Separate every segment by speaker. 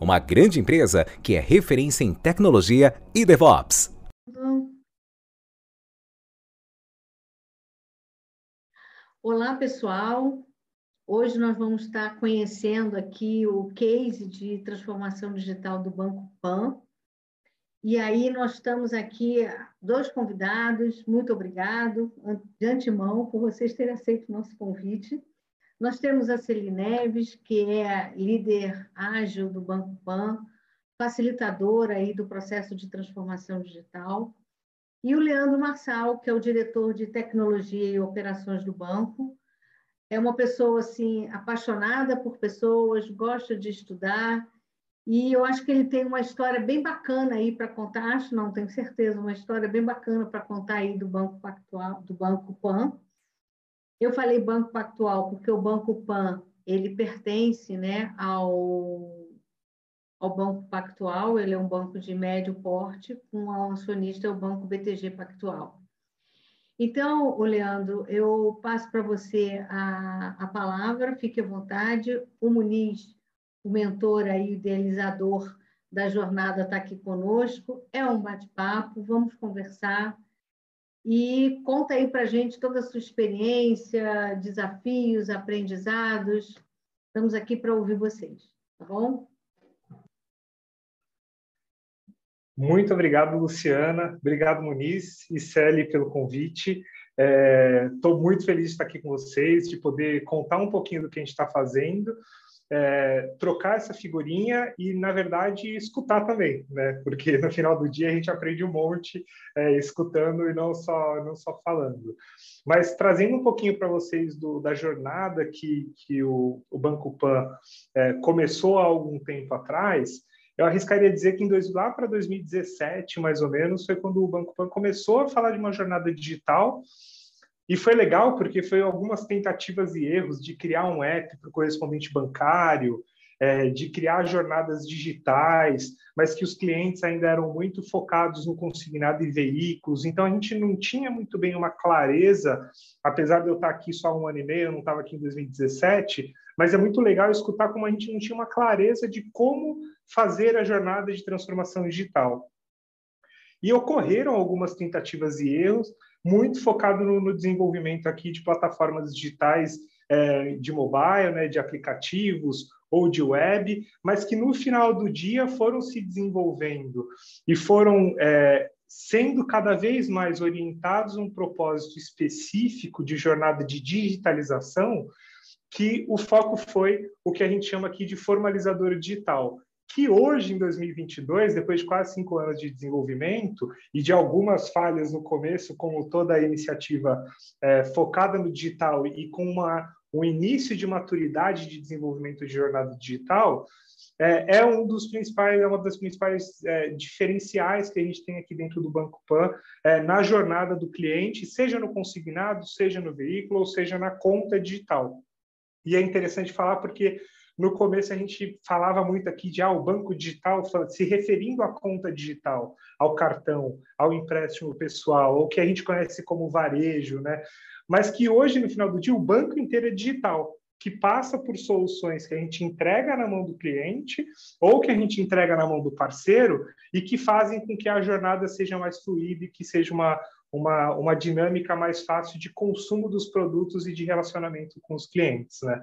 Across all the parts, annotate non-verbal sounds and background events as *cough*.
Speaker 1: uma grande empresa que é referência em tecnologia e DevOps.
Speaker 2: Olá, pessoal. Hoje nós vamos estar conhecendo aqui o case de transformação digital do Banco Pan. E aí nós estamos aqui, dois convidados, muito obrigado de antemão por vocês terem aceito o nosso convite. Nós temos a Celine Neves, que é líder ágil do Banco Pan, facilitadora aí do processo de transformação digital, e o Leandro Marçal, que é o diretor de tecnologia e operações do banco. É uma pessoa assim apaixonada por pessoas, gosta de estudar, e eu acho que ele tem uma história bem bacana aí para contar, acho não, tenho certeza, uma história bem bacana para contar aí do Banco Pactual, do Banco Pan. Eu falei Banco Pactual porque o Banco Pan ele pertence né, ao, ao Banco Pactual, ele é um banco de médio porte, com o acionista é o Banco BTG Pactual. Então, Leandro, eu passo para você a, a palavra, fique à vontade. O Muniz, o mentor aí, idealizador da jornada, está aqui conosco. É um bate-papo, vamos conversar e conta aí para a gente toda a sua experiência, desafios, aprendizados. Estamos aqui para ouvir vocês, tá bom?
Speaker 3: Muito obrigado, Luciana. Obrigado, Muniz e Celi, pelo convite. Estou é, muito feliz de estar aqui com vocês, de poder contar um pouquinho do que a gente está fazendo é, trocar essa figurinha e, na verdade, escutar também, né? Porque no final do dia a gente aprende um monte é, escutando e não só, não só falando. Mas trazendo um pouquinho para vocês do, da jornada que, que o, o Banco Pan é, começou há algum tempo atrás, eu arriscaria dizer que em dois, lá para 2017, mais ou menos, foi quando o Banco Pan começou a falar de uma jornada digital e foi legal porque foi algumas tentativas e erros de criar um app para o correspondente bancário, é, de criar jornadas digitais, mas que os clientes ainda eram muito focados no consignado e veículos. Então a gente não tinha muito bem uma clareza, apesar de eu estar aqui só um ano e meio, eu não estava aqui em 2017, mas é muito legal escutar como a gente não tinha uma clareza de como fazer a jornada de transformação digital. E ocorreram algumas tentativas e erros, muito focado no, no desenvolvimento aqui de plataformas digitais é, de mobile, né, de aplicativos ou de web, mas que no final do dia foram se desenvolvendo e foram é, sendo cada vez mais orientados a um propósito específico de jornada de digitalização, que o foco foi o que a gente chama aqui de formalizador digital, que hoje, em 2022, depois de quase cinco anos de desenvolvimento e de algumas falhas no começo, como toda a iniciativa é, focada no digital e com uma, um início de maturidade de desenvolvimento de jornada digital, é, é um dos principais, é uma das principais é, diferenciais que a gente tem aqui dentro do Banco Pan é, na jornada do cliente, seja no consignado, seja no veículo, ou seja na conta digital. E é interessante falar porque no começo a gente falava muito aqui de ah, o banco digital, se referindo à conta digital, ao cartão, ao empréstimo pessoal, ou que a gente conhece como varejo, né? Mas que hoje, no final do dia, o banco inteiro é digital, que passa por soluções que a gente entrega na mão do cliente ou que a gente entrega na mão do parceiro e que fazem com que a jornada seja mais fluida e que seja uma, uma, uma dinâmica mais fácil de consumo dos produtos e de relacionamento com os clientes. Né?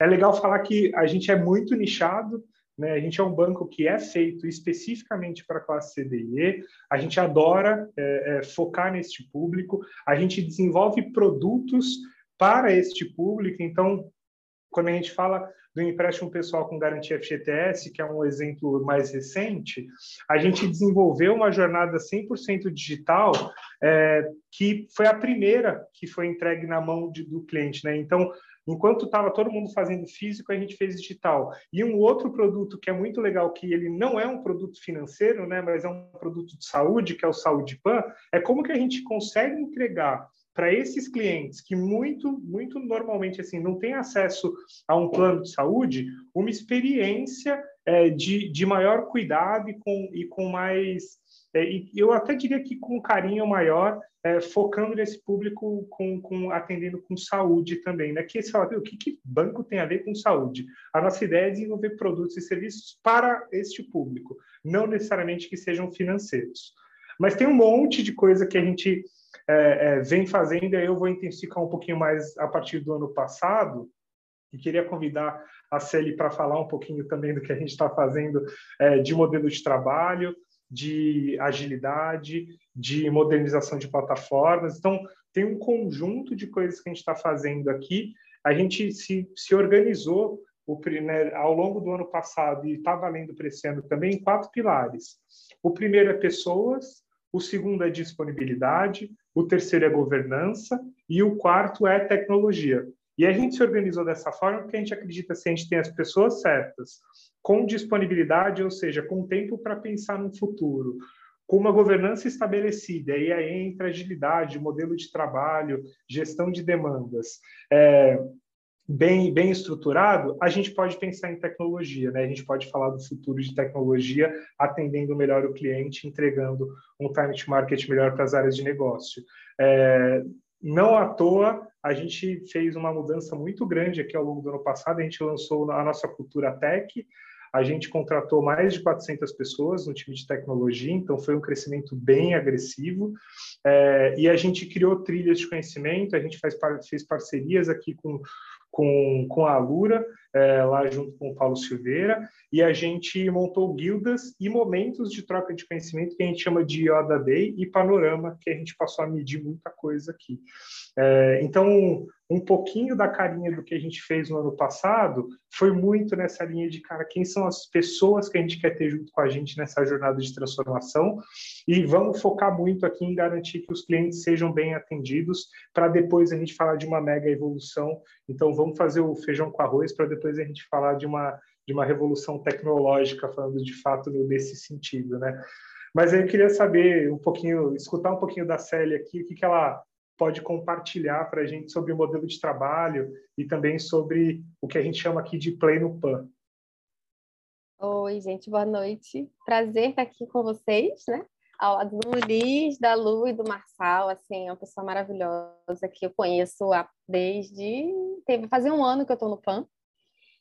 Speaker 3: É legal falar que a gente é muito nichado, né? a gente é um banco que é feito especificamente para a classe CDE, a gente adora é, é, focar neste público, a gente desenvolve produtos para este público, então quando a gente fala do empréstimo pessoal com garantia FGTS, que é um exemplo mais recente, a gente desenvolveu uma jornada 100% digital, é, que foi a primeira que foi entregue na mão de, do cliente. Né? Então, Enquanto estava todo mundo fazendo físico, a gente fez digital. E um outro produto que é muito legal, que ele não é um produto financeiro, né, mas é um produto de saúde, que é o Saúde Pan, é como que a gente consegue entregar para esses clientes que muito, muito normalmente assim não têm acesso a um plano de saúde, uma experiência é, de, de maior cuidado e com, e com mais, é, e eu até diria que com carinho maior, é, focando nesse público com, com, atendendo com saúde também, né? Que o que, que banco tem a ver com saúde? A nossa ideia é desenvolver produtos e serviços para este público, não necessariamente que sejam financeiros. Mas tem um monte de coisa que a gente é, é, vem fazendo, eu vou intensificar um pouquinho mais a partir do ano passado, e queria convidar a Celi para falar um pouquinho também do que a gente está fazendo é, de modelo de trabalho, de agilidade, de modernização de plataformas. Então, tem um conjunto de coisas que a gente está fazendo aqui. A gente se, se organizou o, né, ao longo do ano passado e está valendo para esse ano também em quatro pilares. O primeiro é pessoas, o segundo é disponibilidade, o terceiro é governança e o quarto é tecnologia. E a gente se organizou dessa forma porque a gente acredita se a gente tem as pessoas certas, com disponibilidade, ou seja, com tempo para pensar no futuro, com uma governança estabelecida, e aí entra agilidade, modelo de trabalho, gestão de demandas, é, bem, bem estruturado, a gente pode pensar em tecnologia, né? A gente pode falar do futuro de tecnologia, atendendo melhor o cliente, entregando um time to market melhor para as áreas de negócio. É, não à toa, a gente fez uma mudança muito grande aqui ao longo do ano passado, a gente lançou a nossa cultura tech, a gente contratou mais de 400 pessoas no time de tecnologia, então foi um crescimento bem agressivo. É, e a gente criou trilhas de conhecimento, a gente faz, fez parcerias aqui com com, com a Alura, é, lá junto com o Paulo Silveira, e a gente montou guildas e momentos de troca de conhecimento que a gente chama de Yoda Day e Panorama, que a gente passou a medir muita coisa aqui. É, então, um pouquinho da carinha do que a gente fez no ano passado foi muito nessa linha de, cara, quem são as pessoas que a gente quer ter junto com a gente nessa jornada de transformação e vamos focar muito aqui em garantir que os clientes sejam bem atendidos para depois a gente falar de uma mega evolução. Então, vamos fazer o feijão com arroz para depois a gente falar de uma, de uma revolução tecnológica, falando de fato nesse sentido, né? Mas eu queria saber um pouquinho, escutar um pouquinho da Célia aqui, o que, que ela pode compartilhar para a gente sobre o modelo de trabalho e também sobre o que a gente chama aqui de Play no PAN.
Speaker 4: Oi, gente, boa noite. Prazer estar aqui com vocês, né? Ao lado do Luiz, da Lu e do Marçal, assim, é uma pessoa maravilhosa que eu conheço desde... Teve fazer um ano que eu estou no PAN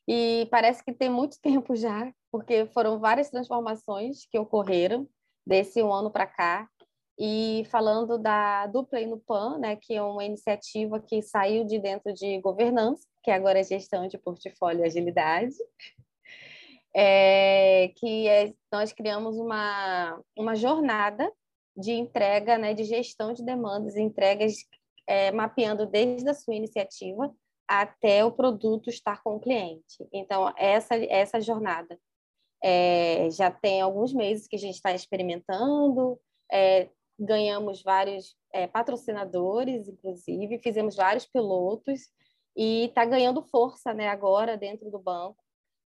Speaker 4: e parece que tem muito *laughs* tempo já, porque foram várias transformações que ocorreram desse um ano para cá. E falando da dupla no PAN, né, que é uma iniciativa que saiu de dentro de governança, que agora é gestão de portfólio e agilidade, *laughs* é, que é, nós criamos uma, uma jornada de entrega, né, de gestão de demandas, entregas, é, mapeando desde a sua iniciativa até o produto estar com o cliente. Então, essa, essa jornada é, já tem alguns meses que a gente está experimentando, é, ganhamos vários é, patrocinadores, inclusive, fizemos vários pilotos e está ganhando força né, agora dentro do banco,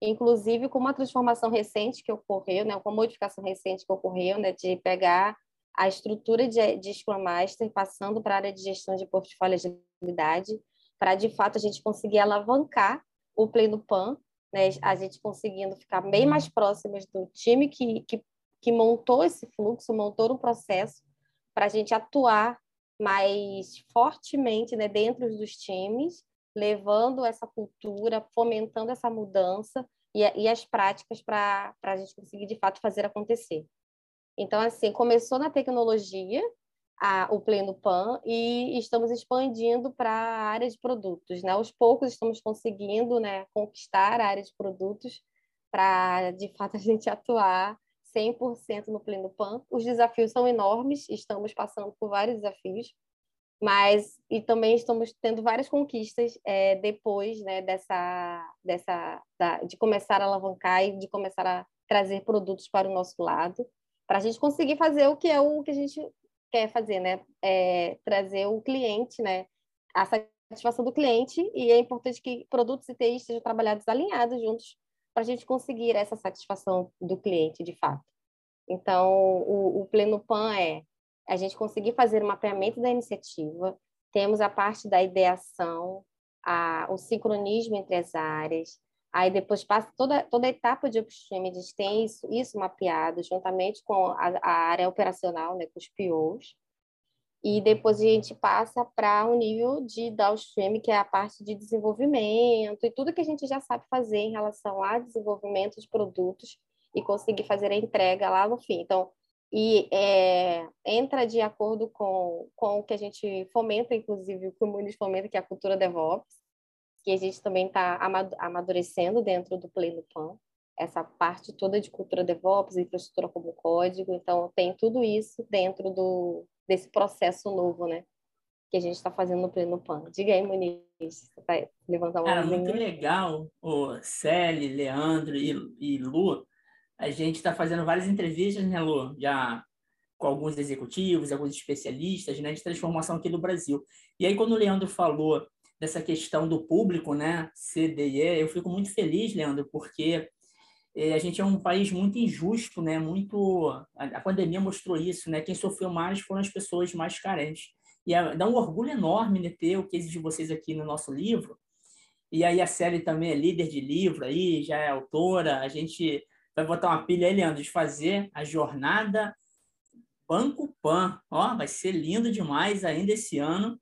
Speaker 4: inclusive com uma transformação recente que ocorreu, né, com uma modificação recente que ocorreu, né, de pegar a estrutura de, de Scrum Master, passando para a área de gestão de portfólio de agilidade, para de fato a gente conseguir alavancar o Pleno Pan, né, a gente conseguindo ficar bem mais próximos do time que, que, que montou esse fluxo, montou o processo, para a gente atuar mais fortemente né, dentro dos times, levando essa cultura, fomentando essa mudança e, e as práticas para a gente conseguir, de fato, fazer acontecer. Então, assim, começou na tecnologia, a, o Pleno Pan, e estamos expandindo para a área de produtos. Né? Aos poucos estamos conseguindo né, conquistar a área de produtos para, de fato, a gente atuar 100% no pleno PAN. Os desafios são enormes, estamos passando por vários desafios, mas e também estamos tendo várias conquistas é, depois né, dessa, dessa da, de começar a alavancar e de começar a trazer produtos para o nosso lado, para a gente conseguir fazer o que é o que a gente quer fazer, né? É, trazer o cliente, né? A satisfação do cliente e é importante que produtos e TI estejam trabalhados alinhados juntos para a gente conseguir essa satisfação do cliente, de fato. Então, o, o Pleno Pan é a gente conseguir fazer o mapeamento da iniciativa, temos a parte da ideação, a, o sincronismo entre as áreas, aí depois passa toda, toda a etapa de upstream, a gente tem isso, isso mapeado juntamente com a, a área operacional, né, com os POs, e depois a gente passa para o um nível de downstream, que é a parte de desenvolvimento e tudo que a gente já sabe fazer em relação a desenvolvimento de produtos e conseguir fazer a entrega lá no fim. Então, e é, entra de acordo com, com o que a gente fomenta, inclusive o que o Muniz fomenta, que é a cultura DevOps, que a gente também está amadurecendo dentro do Play no Pan, essa parte toda de cultura DevOps, infraestrutura como código, então tem tudo isso dentro do, desse processo novo, né? Que a gente está fazendo no Pleno Pan. Diga aí, Muniz, você vai levantar uma
Speaker 5: Cara, muito legal, o Celi, Leandro e, e Lu, a gente está fazendo várias entrevistas, né, Lu? Já com alguns executivos, alguns especialistas, né, de transformação aqui no Brasil. E aí, quando o Leandro falou dessa questão do público, né, CDE, eu fico muito feliz, Leandro, porque eh, a gente é um país muito injusto, né, muito... A pandemia mostrou isso, né, quem sofreu mais foram as pessoas mais carentes. E é, dá um orgulho enorme né, ter o case de vocês aqui no nosso livro, e aí a série também é líder de livro aí, já é autora, a gente vai botar uma pilha aí, Leandro, de fazer a jornada Banco Pan. Ó, vai ser lindo demais ainda esse ano.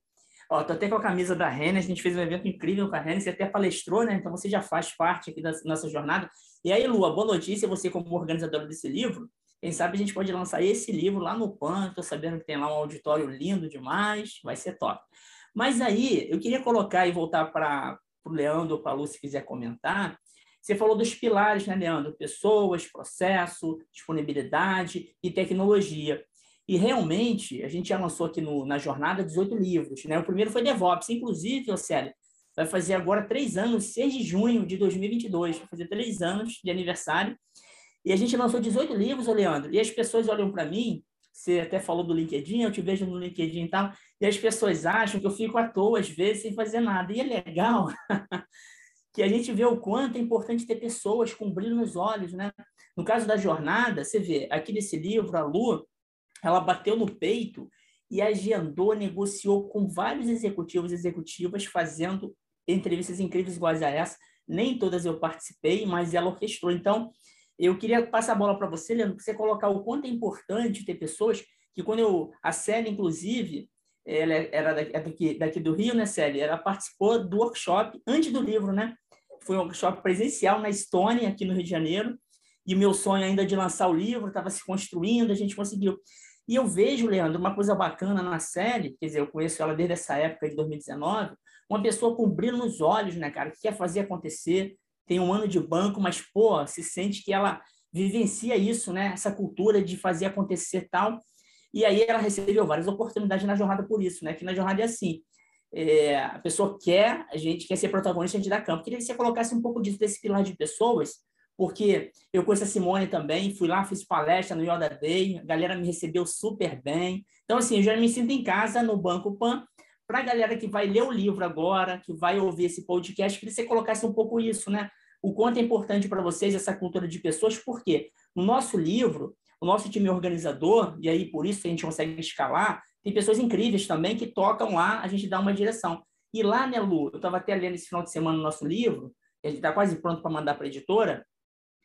Speaker 5: Ó, tô até com a camisa da Renner, a gente fez um evento incrível com a Renner, você até palestrou, né? Então você já faz parte aqui da nossa jornada. E aí, Lu, a boa notícia, você como organizadora desse livro, quem sabe a gente pode lançar esse livro lá no PAN, estou sabendo que tem lá um auditório lindo demais, vai ser top. Mas aí, eu queria colocar e voltar para o Leandro ou para a Lu, se quiser comentar, você falou dos pilares, né, Leandro? Pessoas, processo, disponibilidade e tecnologia. E realmente, a gente já lançou aqui no, na jornada 18 livros. Né? O primeiro foi DevOps. Inclusive, Océlio, vai fazer agora três anos, 6 de junho de 2022. Vai fazer três anos de aniversário. E a gente lançou 18 livros, Leandro. E as pessoas olham para mim, você até falou do LinkedIn, eu te vejo no LinkedIn e tal, e as pessoas acham que eu fico à toa, às vezes, sem fazer nada. E é legal *laughs* que a gente vê o quanto é importante ter pessoas com brilho nos olhos, né? No caso da jornada, você vê, aqui nesse livro, a Lu, ela bateu no peito e agendou, negociou com vários executivos e executivas fazendo entrevistas incríveis iguais a essa. Nem todas eu participei, mas ela orquestrou. Então, eu queria passar a bola para você, Leandro, para você colocar o quanto é importante ter pessoas que quando eu... A Célia, inclusive, ela era daqui, daqui do Rio, né, Célia? Ela participou do workshop antes do livro, né? foi um workshop presencial na Estônia, aqui no Rio de Janeiro, e o meu sonho ainda de lançar o livro estava se construindo, a gente conseguiu. E eu vejo, Leandro, uma coisa bacana na série, quer dizer, eu conheço ela desde essa época de 2019, uma pessoa com brilho nos olhos, né, cara, que quer fazer acontecer, tem um ano de banco, mas, pô, se sente que ela vivencia isso, né, essa cultura de fazer acontecer tal. E aí ela recebeu várias oportunidades na jornada por isso, né, que na jornada é assim, é, a pessoa quer, a gente quer ser protagonista, a gente dá campo. Queria que você colocasse um pouco disso, desse pilar de pessoas, porque eu conheço a Simone também, fui lá, fiz palestra no Yoda Day, a galera me recebeu super bem. Então, assim, eu já me sinto em casa no Banco Pan. Para a galera que vai ler o livro agora, que vai ouvir esse podcast, que você colocasse um pouco isso, né? O quanto é importante para vocês essa cultura de pessoas, porque no nosso livro, o nosso time organizador, e aí por isso a gente consegue escalar, tem pessoas incríveis também que tocam lá, a gente dá uma direção. E lá, né, Lu, eu estava até lendo esse final de semana o nosso livro, gente está quase pronto para mandar para a editora,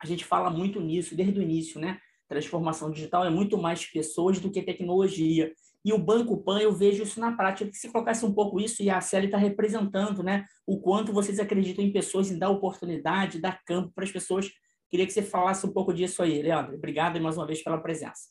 Speaker 5: a gente fala muito nisso desde o início, né? Transformação digital é muito mais pessoas do que tecnologia. E o Banco Pan, eu vejo isso na prática. Que se colocasse um pouco isso, e a Célia está representando, né? O quanto vocês acreditam em pessoas, em dar oportunidade, dar campo para as pessoas. Queria que você falasse um pouco disso aí, Leandro. Obrigado mais uma vez pela presença.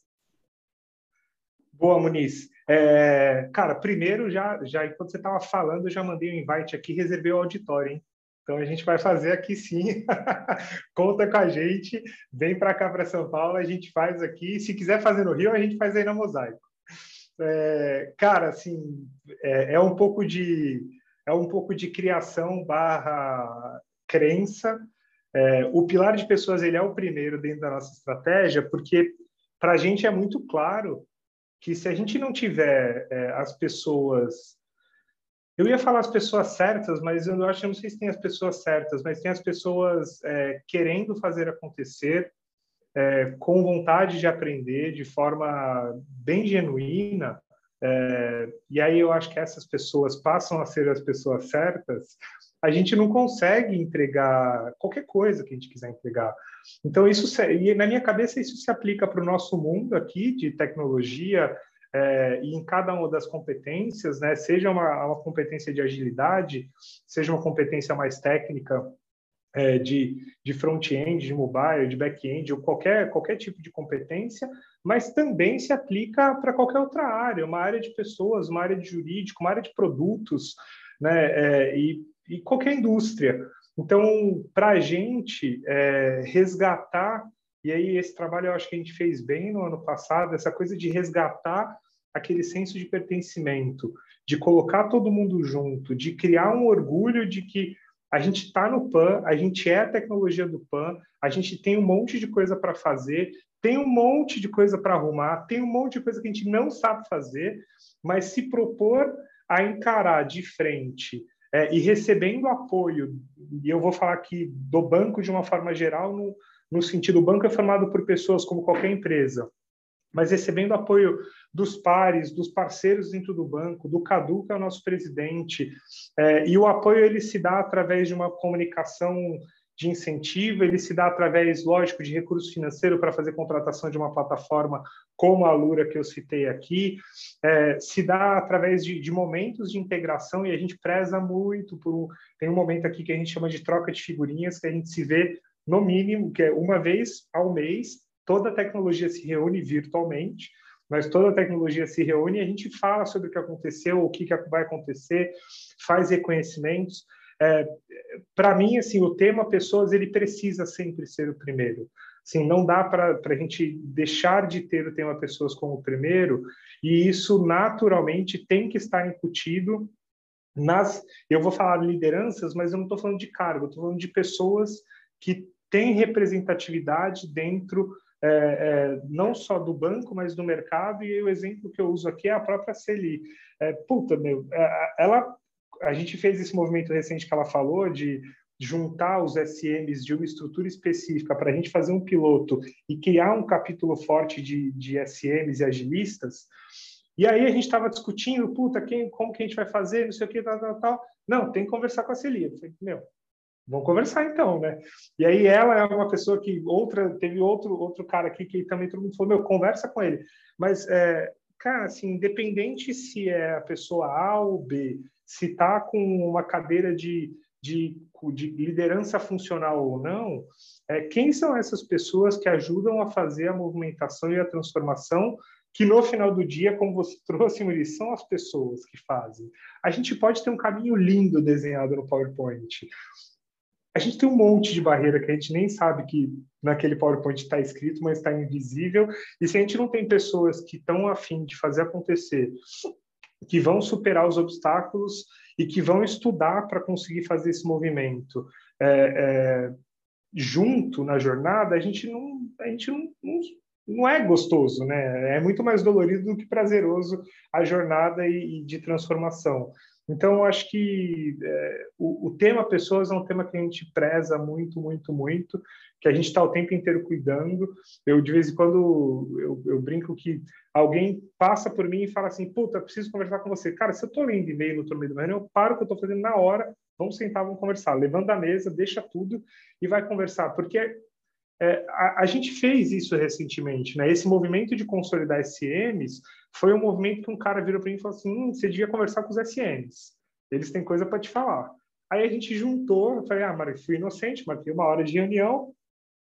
Speaker 3: Boa, Muniz. É, cara, primeiro, já, já enquanto você estava falando, eu já mandei um invite aqui, reservei o auditório, hein? Então a gente vai fazer aqui sim. *laughs* Conta com a gente, vem para cá para São Paulo, a gente faz aqui. Se quiser fazer no Rio, a gente faz aí na Mosaico. é, cara, assim, é, é, um pouco de é um pouco de criação barra crença. É, o pilar de pessoas ele é o primeiro dentro da nossa estratégia, porque para a gente é muito claro que se a gente não tiver é, as pessoas eu ia falar as pessoas certas, mas eu acho que não sei se tem as pessoas certas, mas tem as pessoas é, querendo fazer acontecer, é, com vontade de aprender de forma bem genuína, é, e aí eu acho que essas pessoas passam a ser as pessoas certas, a gente não consegue entregar qualquer coisa que a gente quiser entregar. Então, isso, e na minha cabeça, isso se aplica para o nosso mundo aqui de tecnologia, é, e em cada uma das competências, né, seja uma, uma competência de agilidade, seja uma competência mais técnica é, de, de front-end, de mobile, de back-end, ou qualquer, qualquer tipo de competência, mas também se aplica para qualquer outra área, uma área de pessoas, uma área de jurídico, uma área de produtos, né, é, e, e qualquer indústria. Então, para a gente é, resgatar, e aí esse trabalho eu acho que a gente fez bem no ano passado, essa coisa de resgatar aquele senso de pertencimento, de colocar todo mundo junto, de criar um orgulho de que a gente está no PAN, a gente é a tecnologia do PAN, a gente tem um monte de coisa para fazer, tem um monte de coisa para arrumar, tem um monte de coisa que a gente não sabe fazer, mas se propor a encarar de frente é, e recebendo apoio, e eu vou falar aqui do banco de uma forma geral, no, no sentido, o banco é formado por pessoas como qualquer empresa, mas recebendo apoio dos pares, dos parceiros dentro do banco, do Cadu, que é o nosso presidente, é, e o apoio ele se dá através de uma comunicação de incentivo, ele se dá através, lógico, de recurso financeiro para fazer contratação de uma plataforma como a Lura que eu citei aqui, é, se dá através de, de, momentos de integração e a gente preza muito por tem um momento aqui que a gente chama de troca de figurinhas que a gente se vê no mínimo que é uma vez ao mês toda a tecnologia se reúne virtualmente, mas toda a tecnologia se reúne e a gente fala sobre o que aconteceu, o que, vai acontecer, faz reconhecimentos. É, para mim, assim, o tema pessoas ele precisa sempre ser o primeiro. Assim, não dá para a gente deixar de ter o tema pessoas como o primeiro, e isso naturalmente tem que estar incutido nas. Eu vou falar de lideranças, mas eu não estou falando de cargo, estou falando de pessoas que têm representatividade dentro é, é, não só do banco, mas do mercado, e o exemplo que eu uso aqui é a própria Celi. É, puta, meu, é, ela, a gente fez esse movimento recente que ela falou de juntar os SMs de uma estrutura específica para a gente fazer um piloto e criar um capítulo forte de, de SMs e agilistas, e aí a gente estava discutindo, puta, quem, como que a gente vai fazer, não sei o que, tal, tal, tal. Não, tem que conversar com a Celia. Eu falei, meu, Vamos conversar então, né? E aí ela é uma pessoa que outra teve outro outro cara aqui que também todo mundo falou meu conversa com ele, mas é, cara assim independente se é a pessoa A ou B, se tá com uma cadeira de de, de liderança funcional ou não, é, quem são essas pessoas que ajudam a fazer a movimentação e a transformação que no final do dia, como você *laughs* trouxe, Muri, são as pessoas que fazem. A gente pode ter um caminho lindo desenhado no PowerPoint, a gente tem um monte de barreira que a gente nem sabe que naquele PowerPoint está escrito, mas está invisível. E se a gente não tem pessoas que estão afim de fazer acontecer, que vão superar os obstáculos e que vão estudar para conseguir fazer esse movimento é, é, junto na jornada, a gente não, a gente não, não, não, é gostoso, né? É muito mais dolorido do que prazeroso a jornada e, e de transformação. Então, eu acho que é, o, o, tema pessoas é um tema que a gente preza muito, muito, muito, que a gente está o tempo inteiro cuidando. Eu, de vez em quando, eu, eu, brinco que alguém passa por mim e fala assim, puta, preciso conversar com você. Cara, se eu estou lendo e-mail no meio do reunião, eu paro o que eu estou fazendo na hora, vamos sentar, vamos conversar. Levanta a mesa, deixa tudo e vai conversar. Porque é, a, a, gente fez isso recentemente, né? Esse movimento de consolidar SMs foi um movimento que um cara virou para mim e falou assim: hum, você devia conversar com os SMs, eles têm coisa para te falar. Aí a gente juntou, eu falei: ah, mas fui inocente, marquei uma hora de reunião,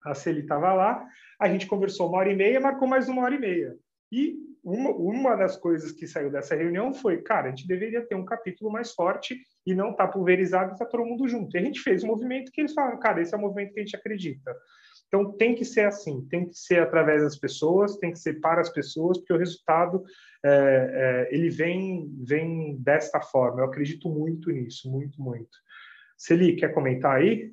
Speaker 3: a Celi estava lá, a gente conversou uma hora e meia, marcou mais uma hora e meia. E uma, uma das coisas que saiu dessa reunião foi, cara, a gente deveria ter um capítulo mais forte e não tá pulverizado e tá todo mundo junto. E a gente fez um movimento que eles falaram, cara, esse é o movimento que a gente acredita. Então, tem que ser assim, tem que ser através das pessoas, tem que ser para as pessoas, porque o resultado é, é, ele vem, vem desta forma. Eu acredito muito nisso, muito, muito. Celi, quer comentar aí?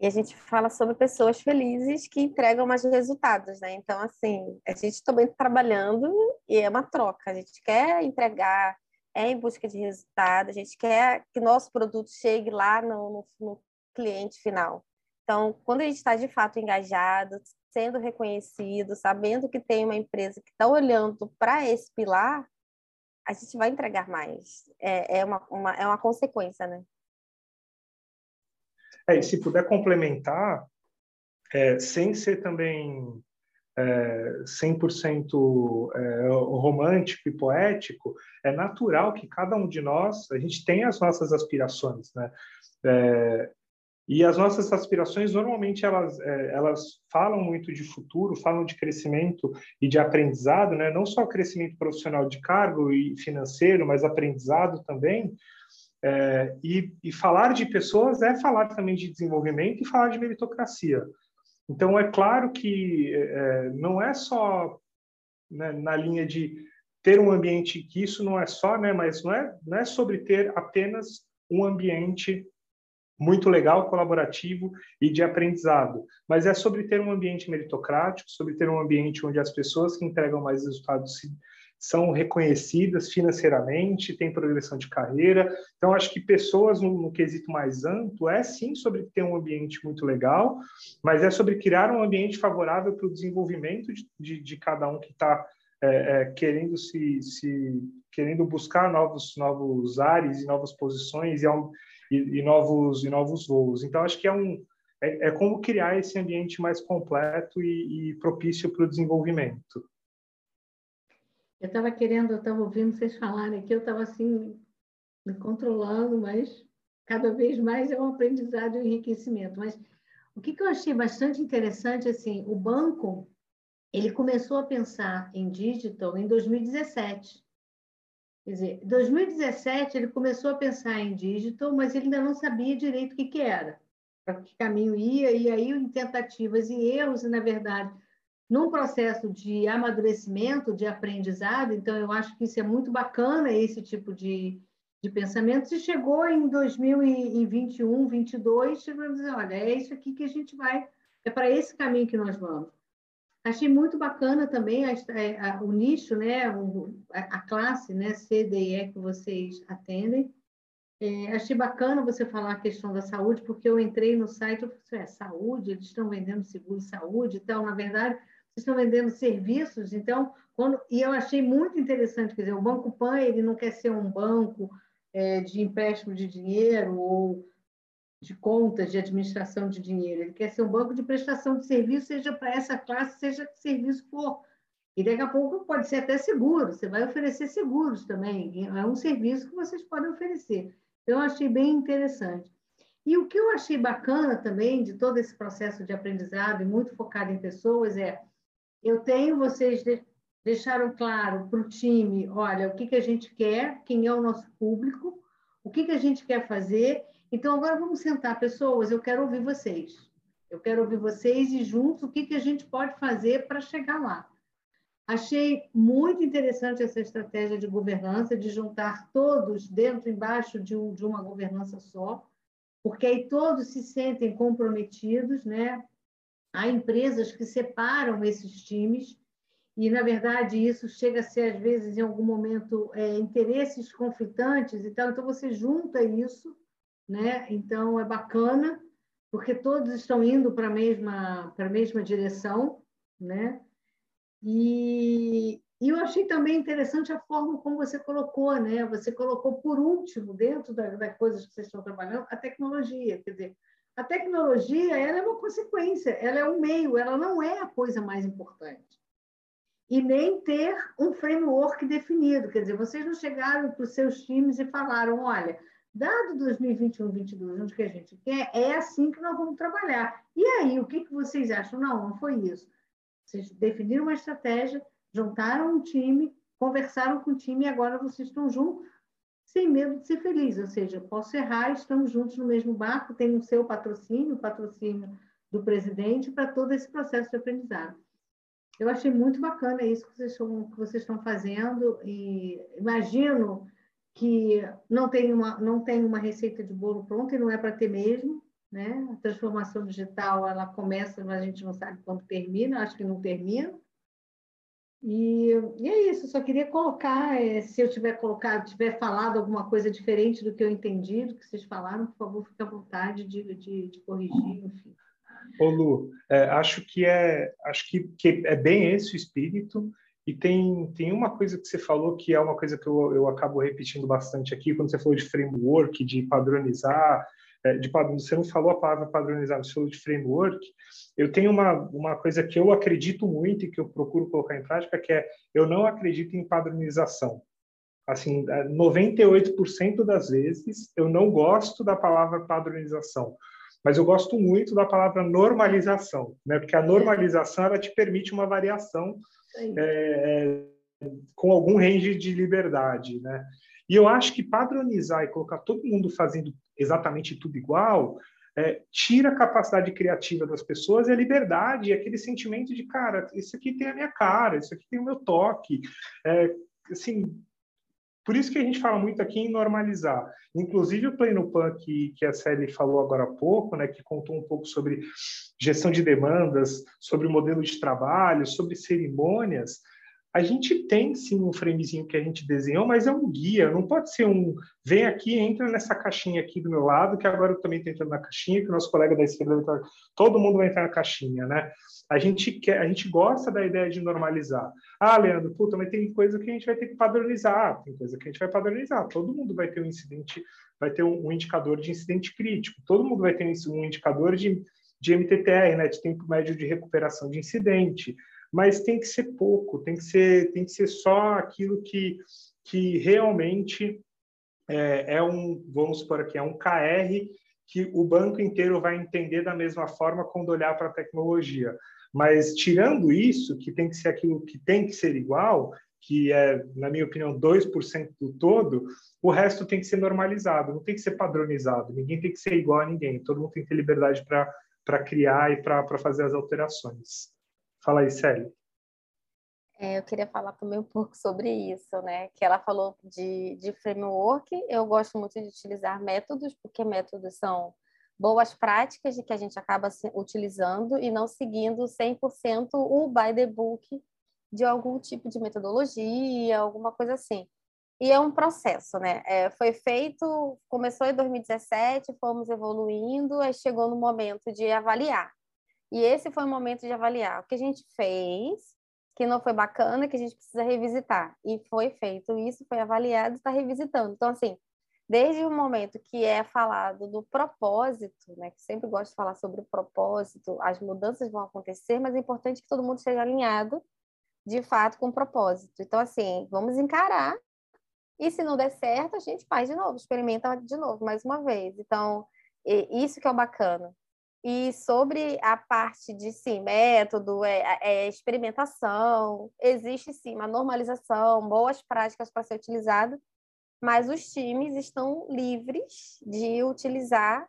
Speaker 4: E a gente fala sobre pessoas felizes que entregam mais resultados, né? Então, assim, a gente também está trabalhando e é uma troca. A gente quer entregar, é em busca de resultado, a gente quer que nosso produto chegue lá no, no, no cliente final. Então, quando a gente está de fato engajado, sendo reconhecido, sabendo que tem uma empresa que está olhando para esse pilar, a gente vai entregar mais. É, é, uma, uma, é uma consequência, né?
Speaker 3: É, e se puder complementar, é, sem ser também é, 100% é, romântico e poético, é natural que cada um de nós, a gente tem as nossas aspirações, né? É, e as nossas aspirações, normalmente, elas, é, elas falam muito de futuro, falam de crescimento e de aprendizado, né? não só crescimento profissional de cargo e financeiro, mas aprendizado também. É, e, e, falar de pessoas é falar também de desenvolvimento e falar de meritocracia. Então, é claro que é, não é só né, na linha de ter um ambiente, que isso não é só, né, mas não é, não é sobre ter apenas um ambiente muito legal, colaborativo e de aprendizado. Mas é sobre ter um ambiente meritocrático, sobre ter um ambiente onde as pessoas que entregam mais resultados são reconhecidas financeiramente, tem progressão de carreira. Então, acho que pessoas, no, no, quesito mais amplo, é sim sobre ter um ambiente muito legal, mas é sobre criar um ambiente favorável para o desenvolvimento de, de, de cada um que está é, é, querendo se, se querendo buscar novos novos ares e novas posições e, e, e, novos e novos voos. Então acho que é um é, é como criar esse ambiente mais completo e, e propício para o desenvolvimento.
Speaker 2: Eu estava querendo, eu estava ouvindo vocês falarem aqui, eu estava assim me controlando, mas cada vez mais é um aprendizado e um enriquecimento. Mas o que, que eu achei bastante interessante, assim, o banco ele começou a pensar em digital em 2017. Quer dizer, em 2017 ele começou a pensar em digital, mas ele ainda não sabia direito o que, que era, para que caminho ia, e aí em tentativas e erros, e na verdade, num processo de amadurecimento, de aprendizado, então eu acho que isso é muito bacana, esse tipo de, de pensamento, e chegou em 2021, 2022, chegou a dizer, olha, é isso aqui que a gente vai, é para esse caminho que nós vamos. Achei muito bacana também a, a, o nicho, né, a, a, classe né, C, D e E que vocês atendem. É, achei bacana você falar a questão da saúde, porque eu entrei no site e falei, é saúde, eles estão vendendo seguro saúde e então, tal. Na verdade, vocês estão vendendo serviços, então, quando... e eu achei muito interessante, quer dizer, o Banco Pan, ele não quer ser um banco é, de empréstimo de dinheiro ou de contas de administração de dinheiro, ele quer ser um banco de prestação de serviço, seja para essa classe, seja que serviço for. E daqui a pouco pode ser até seguro, você vai oferecer seguros também, é um serviço que vocês podem oferecer. Então, eu achei bem interessante. E o que eu achei bacana também de todo esse processo de aprendizado, e muito focado em pessoas, é: eu tenho, vocês deixaram claro para o time: olha, o que, que a gente quer, quem é o nosso público, o que, que a gente quer fazer, então, agora vamos sentar, pessoas, eu quero ouvir vocês. Eu quero ouvir vocês e juntos o que, que a gente pode fazer para chegar lá. Achei muito interessante essa estratégia de governança, de juntar todos dentro, embaixo de, um, de uma governança só, porque aí todos se sentem comprometidos, né? Há empresas que separam esses times e, na verdade, isso chega a ser, às vezes, em algum momento, é, interesses conflitantes e tal. Então, você junta isso né? Então é bacana porque todos estão indo para a mesma para a mesma direção, né? E, e, eu achei também interessante a forma como você colocou, né? Você colocou por último dentro das da coisas que vocês estão trabalhando a tecnologia, quer dizer, a tecnologia ela é uma consequência, ela é um meio, ela não é a coisa mais importante. E nem ter um framework definido, quer dizer, vocês não chegaram para os seus times e falaram, olha, dado 2021, 2022, onde que a gente quer, é assim que nós vamos trabalhar. E aí, o que, que vocês acham? Não, não foi isso. Vocês definiram uma estratégia, juntaram um time, conversaram com o time e agora vocês estão juntos, sem medo de ser feliz. Ou seja, posso errar, estamos juntos no mesmo barco, tem o seu patrocínio, o patrocínio do presidente para todo esse processo de aprendizado. Eu achei muito bacana isso que vocês estão, que vocês estão fazendo e imagino que não tem uma não tem uma receita de bolo pronta e não é para ter mesmo, né? A transformação digital ela começa, mas a gente não sabe quando termina, acho que não termina. E, e é isso, só queria colocar, é, se eu tiver colocado, tiver falado alguma coisa diferente do que eu entendi, do que vocês falaram, por favor, fique à vontade de, de, de corrigir, enfim.
Speaker 3: Ô Lu, é, acho que é acho que, que é bem esse o espírito. E tem, tem uma coisa que você falou que é uma coisa que eu, eu acabo repetindo bastante aqui, quando você falou de framework, de padronizar, é, de, você não falou a palavra padronizar, você falou de framework. Eu tenho uma, uma coisa que eu acredito muito e que eu procuro colocar em prática, que é eu não acredito em padronização. Assim, 98% é, das vezes eu não gosto da palavra padronização, mas eu gosto muito da palavra normalização, né? Porque a normalização ela te permite uma variação é, com algum range de liberdade, né? E eu acho que padronizar e colocar todo mundo fazendo exatamente tudo igual é, tira a capacidade criativa das pessoas e a liberdade, aquele sentimento de, cara, isso aqui tem a minha cara, isso aqui tem o meu toque. É, assim, por isso que a gente fala muito aqui em normalizar. Inclusive o Plano Pan, que, que a Sally falou agora há pouco, né, que contou um pouco sobre gestão de demandas, sobre o modelo de trabalho, sobre cerimônias, a gente tem sim um framezinho que a gente desenhou, mas é um guia, não pode ser um vem aqui, entra nessa caixinha aqui do meu lado, que agora eu também estou entrando na caixinha, que o nosso colega da esquerda vai entrar, todo mundo vai entrar na caixinha, né? A gente quer, a gente gosta da ideia de normalizar. Ah, Leandro, puta, mas tem coisa que a gente vai ter que padronizar, tem coisa que a gente vai padronizar. Todo mundo vai ter um incidente, vai ter um, um indicador de incidente crítico, todo mundo vai ter um indicador de, de MTTR, né, de tempo médio de recuperação de incidente mas tem que ser pouco, tem que ser, tem que ser só aquilo que, que realmente é, é um, vamos supor aqui, é um KR que o banco inteiro vai entender da mesma forma quando olhar para a tecnologia. Mas tirando isso, que tem que ser aquilo que tem que ser igual, que é, na minha opinião, 2% do todo, o resto tem que ser normalizado, não tem que ser padronizado, ninguém tem que ser igual a ninguém, todo mundo tem que ter liberdade para criar e para fazer as alterações. Fala aí, Célia.
Speaker 4: É, eu queria falar também um pouco sobre isso, né? Que ela falou de, de framework. Eu gosto muito de utilizar métodos, porque métodos são boas práticas de que a gente acaba utilizando e não seguindo 100% o by the book de algum tipo de metodologia, alguma coisa assim. E é um processo, né? É, foi feito, começou em 2017, fomos evoluindo, aí chegou no momento de avaliar. E esse foi o momento de avaliar o que a gente fez, que não foi bacana, que a gente precisa revisitar. E foi feito isso, foi avaliado está revisitando. Então, assim, desde o momento que é falado do propósito, né, que sempre gosto de falar sobre o propósito, as mudanças vão acontecer, mas é importante que todo mundo esteja alinhado, de fato, com o propósito. Então, assim, vamos encarar, e se não der certo, a gente faz de novo, experimenta de novo, mais uma vez. Então, isso que é o bacana. E sobre a parte de sim, método, é, é experimentação, existe sim uma normalização, boas práticas para ser utilizado, mas os times estão livres de utilizar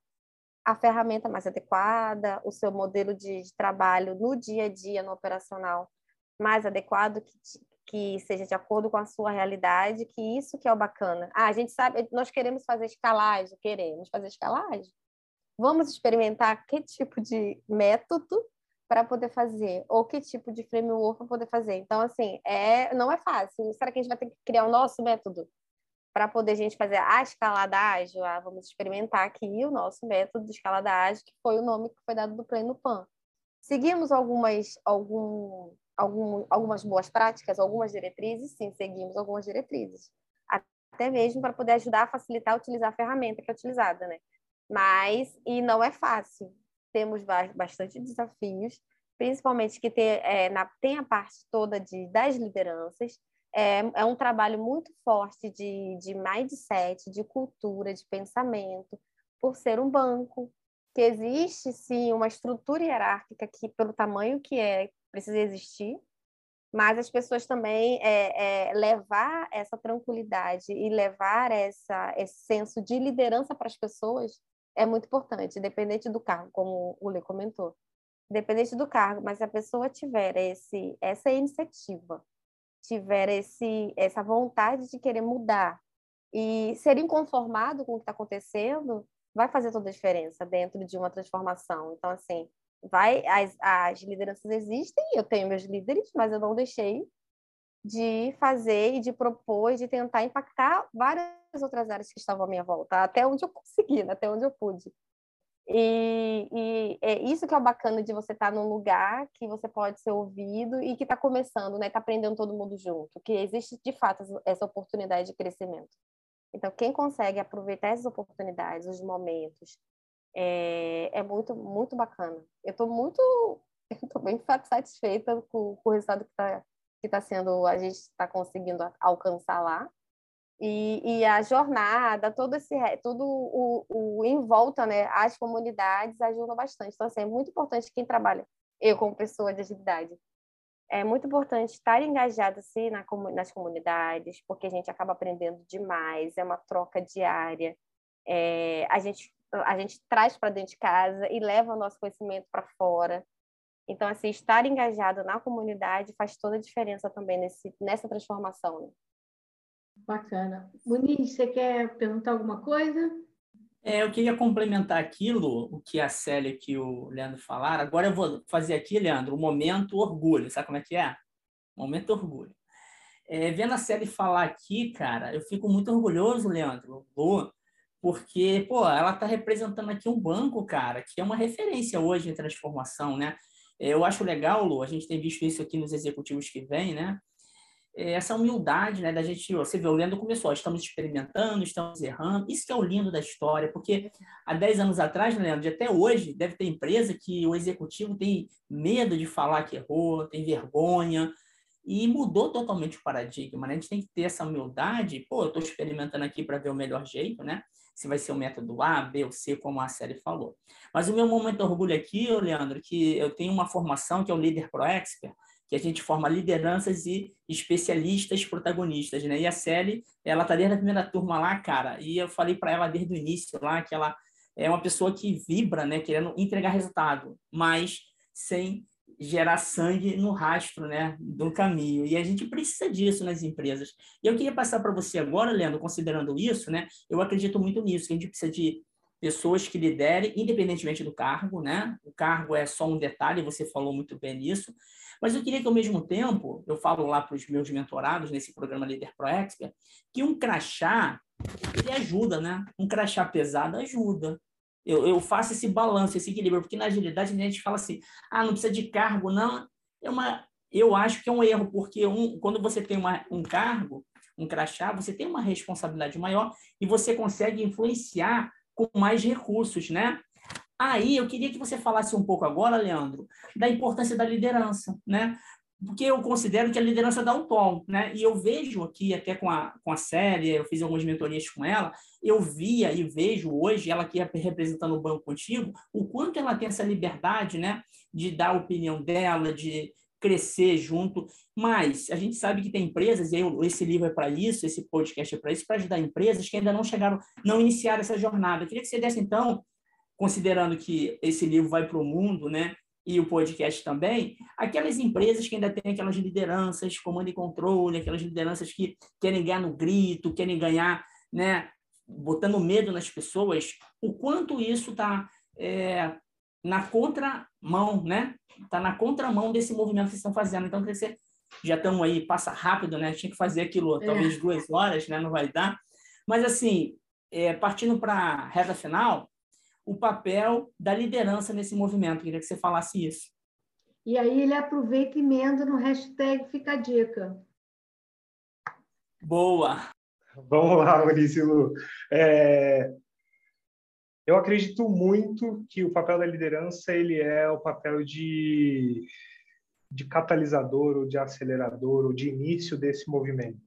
Speaker 4: a ferramenta mais adequada, o seu modelo de, de trabalho no dia a dia, no operacional mais adequado, que, que seja de acordo com a sua realidade, que isso que é o bacana. Ah, a gente sabe, nós queremos fazer escalagem, queremos fazer escalagem, vamos experimentar que tipo de método para poder fazer, ou que tipo de framework para poder fazer. Então, assim, é, não é fácil. Será que a gente vai ter que criar o nosso método para poder a gente fazer a escalada ágil? Ah, vamos experimentar aqui o nosso método de escalada ágil, que foi o nome que foi dado do Pleno Pan. Seguimos algumas, algum, algum, algumas boas práticas, algumas diretrizes? Sim, seguimos algumas diretrizes. Até mesmo para poder ajudar a facilitar a utilizar a ferramenta que é utilizada, né? Mas e não é fácil. Temos bastante desafios, principalmente que tem, é, na, tem a parte toda de, das lideranças. É, é um trabalho muito forte de, de mindset, de cultura, de pensamento, por ser um banco, que existe sim uma estrutura hierárquica que, pelo tamanho que é, precisa existir, mas as pessoas também é, é, levar essa tranquilidade e levar essa, esse senso de liderança para as pessoas é muito importante, independente do carro, como o Lê comentou. independente do cargo, mas se a pessoa tiver esse, essa iniciativa, tiver esse, essa vontade de querer mudar e ser inconformado com o que está acontecendo, vai fazer toda a diferença dentro de uma transformação. Então, assim, vai as, as lideranças existem, eu tenho meus líderes, mas eu não deixei de fazer e de propor e de tentar impactar várias outras áreas que estavam à minha volta, até onde eu consegui, né? até onde eu pude. E, e, é isso que é o bacana de você estar num lugar que você pode ser ouvido e que está começando, né? Está aprendendo todo mundo junto, que existe de fato essa oportunidade de crescimento. Então, quem consegue aproveitar essas oportunidades, os momentos, é, é muito, muito bacana. Eu estou muito, *laughs* estou bem satisfeita com, com o resultado que está que tá sendo, a gente está conseguindo alcançar lá. E, e, a jornada, todo esse, tudo o, o em volta, né, as comunidades ajudam bastante. Então, assim, é muito importante quem trabalha, eu como pessoa de agilidade, é muito importante estar engajado assim na, nas comunidades, porque a gente acaba aprendendo demais, é uma troca diária. É, a gente a gente traz para dentro de casa e leva o nosso conhecimento para fora. Então, assim, estar engajado na comunidade faz toda a diferença também nesse, nessa transformação. Né?
Speaker 2: Bacana. Muniz, você quer perguntar alguma coisa?
Speaker 5: É, eu queria complementar aquilo, o que a Célia e o Leandro falaram. Agora eu vou fazer aqui, Leandro, o momento orgulho. Sabe como é que é? Momento orgulho. É, vendo a Célia falar aqui, cara, eu fico muito orgulhoso, Leandro, Lu, porque, pô, ela está representando aqui um banco, cara, que é uma referência hoje em transformação, né? Eu acho legal, Lu, a gente tem visto isso aqui nos executivos que vêm, né? É, essa humildade, né, da gente, você vê, o Leandro começou, estamos experimentando, estamos errando, isso que é o lindo da história, porque há 10 anos atrás, né, Leandro, e até hoje, deve ter empresa que o executivo tem medo de falar que errou, tem vergonha, e mudou totalmente o paradigma, né? A gente tem que ter essa humildade, pô, eu estou experimentando aqui para ver o melhor jeito, né? Se vai ser o método A, B ou C, como a série falou. Mas o meu momento de orgulho aqui, Leandro, que eu tenho uma formação que é o Líder Pro Expert, que a gente forma lideranças e especialistas protagonistas, né? E a Sally, ela tá desde a primeira turma lá, cara, e eu falei para ela desde o início lá que ela é uma pessoa que vibra, né, querendo entregar resultado, mas sem gerar sangue no rastro, né, do caminho. E a gente precisa disso nas empresas. E eu queria passar para você agora, Leandro, considerando isso, né, eu acredito muito nisso, que a gente precisa de pessoas que liderem, independentemente do cargo, né? O cargo é só um detalhe, você falou muito bem nisso, mas eu queria que, ao mesmo tempo, eu falo lá para os meus mentorados nesse programa Líder Pro Expert, que um crachá, ele ajuda, né? Um crachá pesado ajuda. Eu, eu faço esse balanço, esse equilíbrio, porque na agilidade a gente fala assim, ah, não precisa de cargo, não. É uma, eu acho que é um erro, porque um, quando você tem uma, um cargo, um crachá, você tem uma responsabilidade maior e você consegue influenciar com mais recursos, né? Aí eu queria que você falasse um pouco agora, Leandro, da importância da liderança, né? Porque eu considero que a liderança dá um tom, né? E eu vejo aqui, até com a, com a série, eu fiz algumas mentorias com ela, eu via e vejo hoje, ela aqui representando o banco contigo, o quanto ela tem essa liberdade, né? De dar a opinião dela, de crescer junto, mas a gente sabe que tem empresas, e esse livro é para isso, esse podcast é para isso, para ajudar empresas que ainda não chegaram, não iniciaram essa jornada. Eu queria que você desse, então, considerando que esse livro vai para o mundo, né? E o podcast também, aquelas empresas que ainda têm aquelas lideranças, comando e controle, aquelas lideranças que querem ganhar no grito, querem ganhar, né? Botando medo nas pessoas, o quanto isso está é, na contramão, né? Está na contramão desse movimento que vocês estão fazendo. Então, você já estamos aí, passa rápido, né? Tinha que fazer aquilo talvez é. duas horas, né? Não vai dar. Mas, assim, é, partindo para a reta final, o papel da liderança nesse movimento. Queria que você falasse isso.
Speaker 2: E aí ele aproveita e emenda no hashtag Fica a Dica.
Speaker 5: Boa!
Speaker 3: Vamos lá, Maurício. É... Eu acredito muito que o papel da liderança ele é o papel de, de catalisador ou de acelerador ou de início desse movimento.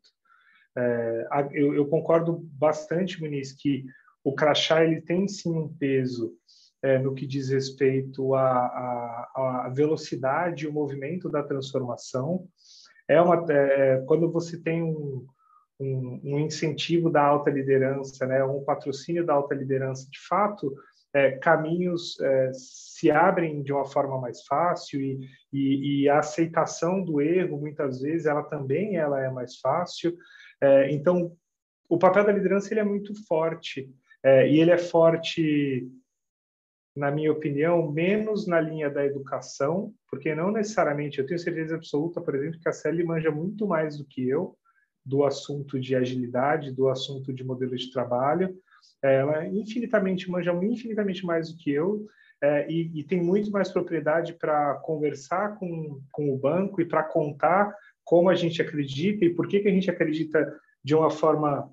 Speaker 3: É, eu, eu, concordo bastante, Muniz, que o crachá ele tem sim um peso é, no que diz respeito à, velocidade e o movimento da transformação. É uma, é, quando você tem um, um, um, incentivo da alta liderança, né, um patrocínio da alta liderança, de fato, é, caminhos é, se abrem de uma forma mais fácil e, e, e, a aceitação do erro, muitas vezes, ela também ela é mais fácil. É, então, o papel da liderança ele é muito forte. É, e ele é forte, na minha opinião, menos na linha da educação, porque não necessariamente, eu tenho certeza absoluta, por exemplo, que a Celi manja muito mais do que eu do assunto de agilidade, do assunto de modelo de trabalho, ela infinitamente manja infinitamente mais do que eu é, e, e, tem muito mais propriedade para conversar com, com o banco e para contar como a gente acredita e por que, que a gente acredita de uma forma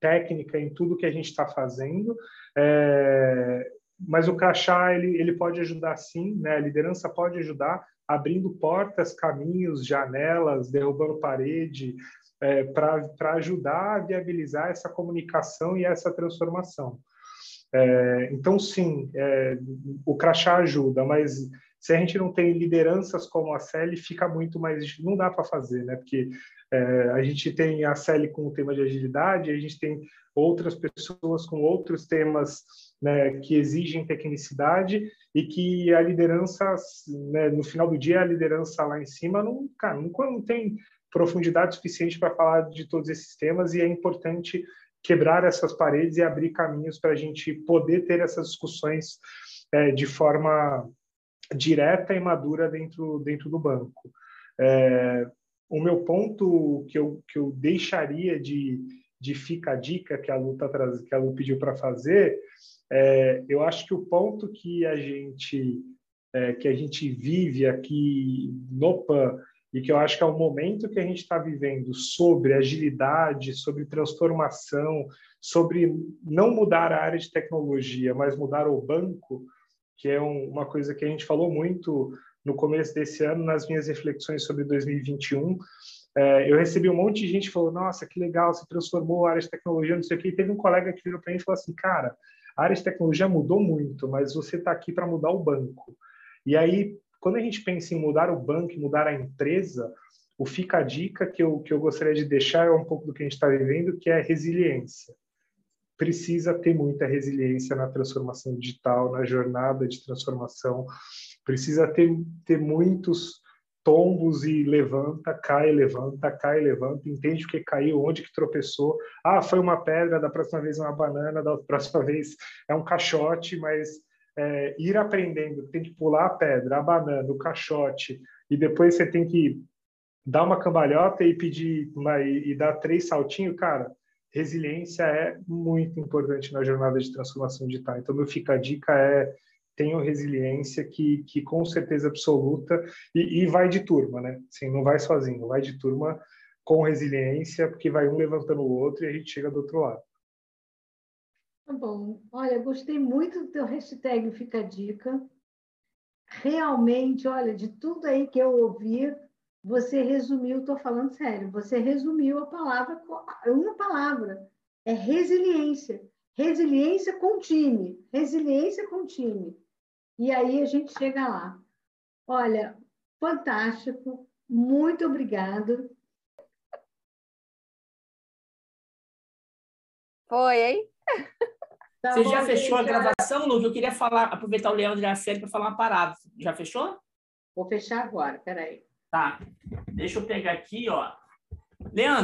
Speaker 3: técnica em tudo que a gente está fazendo. É, mas o crachá ele, ele pode ajudar sim, né? A liderança pode ajudar abrindo portas, caminhos, janelas, derrubando parede, é, para ajudar a viabilizar essa comunicação e essa transformação. É, então, sim, é, o crachá ajuda, mas se a gente não tem lideranças como a Celi, fica muito mais. Não dá para fazer, né? Porque é, a gente tem a Celi com o tema de agilidade, a gente tem outras pessoas com outros temas né, que exigem tecnicidade e que a liderança, né, no final do dia, a liderança lá em cima não, cara, não, não tem profundidade suficiente para falar de todos esses temas e é importante quebrar essas paredes e abrir caminhos para a gente poder ter essas discussões é, de forma direta e madura dentro dentro do banco. É, o meu ponto que eu, que eu deixaria de, de fica a dica que a Lu, tá, que a Lu pediu para fazer, é, eu acho que o ponto que a gente é, que a gente vive aqui no PAN e que eu acho que é o momento que a gente está vivendo sobre agilidade, sobre transformação, sobre não mudar a área de tecnologia, mas mudar o banco, que é um, uma coisa que a gente falou muito no começo desse ano, nas minhas reflexões sobre 2021. É, eu recebi um monte de gente falou: Nossa, que legal, você transformou a área de tecnologia, não sei o quê. E teve um colega que virou para mim e falou assim: Cara, a área de tecnologia mudou muito, mas você está aqui para mudar o banco. E aí, quando a gente pensa em mudar o banco, mudar a empresa, o fica a dica que eu, que eu gostaria de deixar é um pouco do que a gente está vivendo, que é resiliência. Precisa ter muita resiliência na transformação digital, na jornada de transformação. Precisa ter, ter muitos tombos e levanta, cai, levanta, cai, levanta, entende o que caiu, onde que tropeçou. Ah, foi uma pedra, da próxima vez é uma banana, da próxima *laughs* vez é um caixote, mas é, ir aprendendo, tem que pular a pedra, a banana, o caixote, e depois você tem que dar uma cambalhota e pedir uma, e, e dar três saltinhos, cara, resiliência é muito importante na jornada de transformação digital. Então, meu fica a dica é tenham resiliência que, que com certeza absoluta e, e vai de turma, né? Assim, não vai sozinho, vai de turma com resiliência, porque vai um levantando o outro e a gente chega do outro lado.
Speaker 2: Tá bom. Olha, gostei muito do teu hashtag Fica Dica. Realmente, olha, de tudo aí que eu ouvi, você resumiu, estou falando sério, você resumiu a palavra, uma palavra, é resiliência. Resiliência com time, resiliência com time. E aí a gente chega lá. Olha, fantástico, muito obrigado.
Speaker 4: Foi, hein? *laughs*
Speaker 5: Tá Você bom, já fechou gente, a gravação, Lu? Eu queria falar, aproveitar o Leandro e a série para falar uma parada. Já fechou?
Speaker 2: Vou fechar agora, peraí.
Speaker 5: Tá. Deixa eu pegar aqui, ó. Leandro,